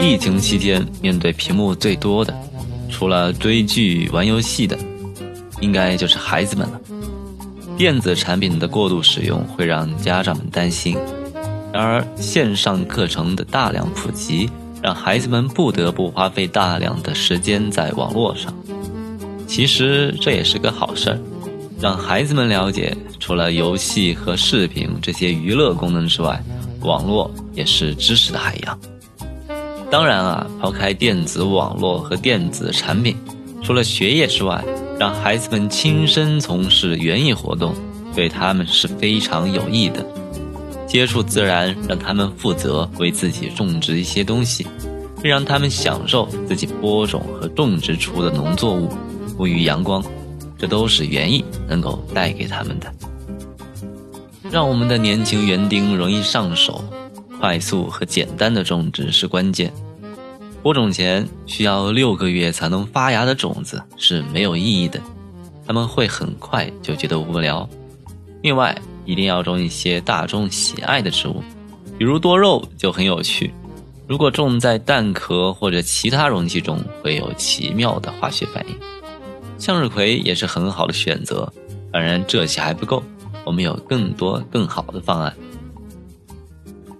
疫情期间，面对屏幕最多的，除了追剧、玩游戏的，应该就是孩子们了。电子产品的过度使用会让家长们担心，然而线上课程的大量普及，让孩子们不得不花费大量的时间在网络上。其实这也是个好事儿，让孩子们了解，除了游戏和视频这些娱乐功能之外，网络也是知识的海洋。当然啊，抛开电子网络和电子产品，除了学业之外，让孩子们亲身从事园艺活动，对他们是非常有益的。接触自然，让他们负责为自己种植一些东西，并让他们享受自己播种和种植出的农作物，沐浴阳光，这都是园艺能够带给他们的。让我们的年轻园丁容易上手，快速和简单的种植是关键。播种前需要六个月才能发芽的种子是没有意义的，他们会很快就觉得无聊。另外，一定要种一些大众喜爱的植物，比如多肉就很有趣。如果种在蛋壳或者其他容器中，会有奇妙的化学反应。向日葵也是很好的选择。当然，这些还不够，我们有更多更好的方案。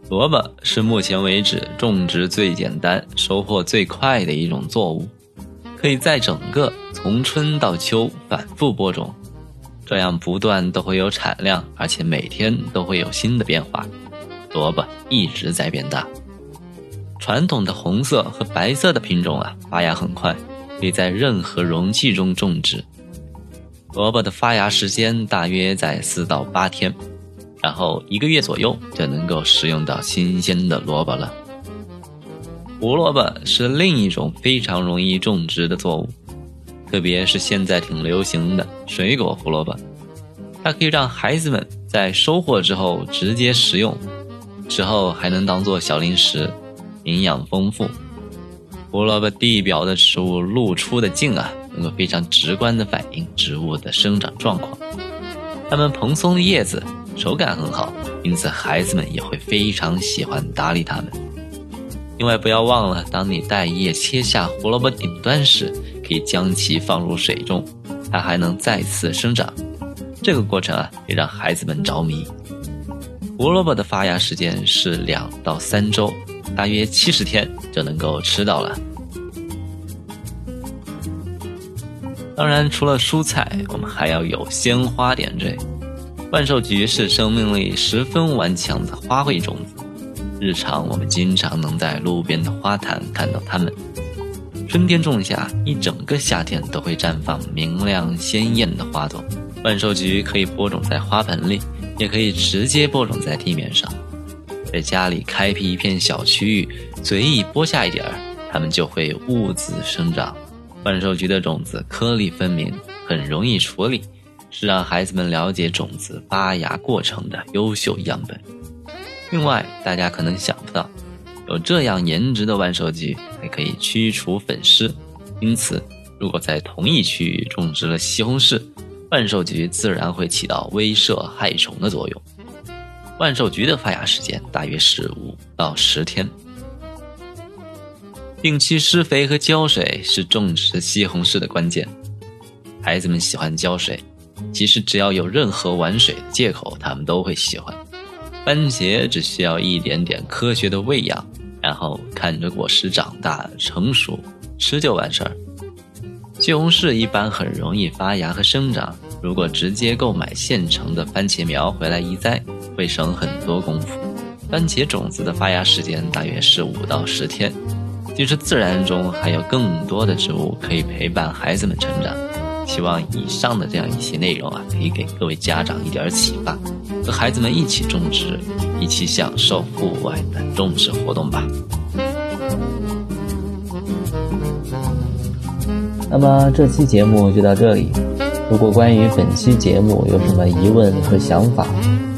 萝卜是目前为止种植最简单、收获最快的一种作物，可以在整个从春到秋反复播种，这样不断都会有产量，而且每天都会有新的变化。萝卜一直在变大。传统的红色和白色的品种啊，发芽很快，可以在任何容器中种植。萝卜的发芽时间大约在四到八天。然后一个月左右就能够食用到新鲜的萝卜了。胡萝卜是另一种非常容易种植的作物，特别是现在挺流行的水果胡萝卜，它可以让孩子们在收获之后直接食用，之后还能当做小零食，营养丰富。胡萝卜地表的植物露出的茎啊，能够非常直观的反映植物的生长状况，它们蓬松的叶子。手感很好，因此孩子们也会非常喜欢打理它们。另外，不要忘了，当你带叶切下胡萝卜顶端时，可以将其放入水中，它还能再次生长。这个过程啊，也让孩子们着迷。胡萝卜的发芽时间是两到三周，大约七十天就能够吃到了。当然，除了蔬菜，我们还要有鲜花点缀。万寿菊是生命力十分顽强的花卉种子，日常我们经常能在路边的花坛看到它们。春天种下，一整个夏天都会绽放明亮鲜艳的花朵。万寿菊可以播种在花盆里，也可以直接播种在地面上。在家里开辟一片小区域，随意播下一点儿，它们就会兀自生长。万寿菊的种子颗粒分明，很容易处理。是让孩子们了解种子发芽过程的优秀样本。另外，大家可能想不到，有这样颜值的万寿菊还可以驱除粉虱，因此，如果在同一区域种植了西红柿，万寿菊自然会起到威慑害虫的作用。万寿菊的发芽时间大约是五到十天。定期施肥和浇水是种植西红柿的关键。孩子们喜欢浇水。其实只要有任何玩水的借口，他们都会喜欢。番茄只需要一点点科学的喂养，然后看着果实长大成熟，吃就完事儿。西红柿一般很容易发芽和生长，如果直接购买现成的番茄苗回来移栽，会省很多功夫。番茄种子的发芽时间大约是五到十天。其实自然中还有更多的植物可以陪伴孩子们成长。希望以上的这样一些内容啊，可以给各位家长一点启发，和孩子们一起种植，一起享受户外的种植活动吧。那么这期节目就到这里。如果关于本期节目有什么疑问和想法，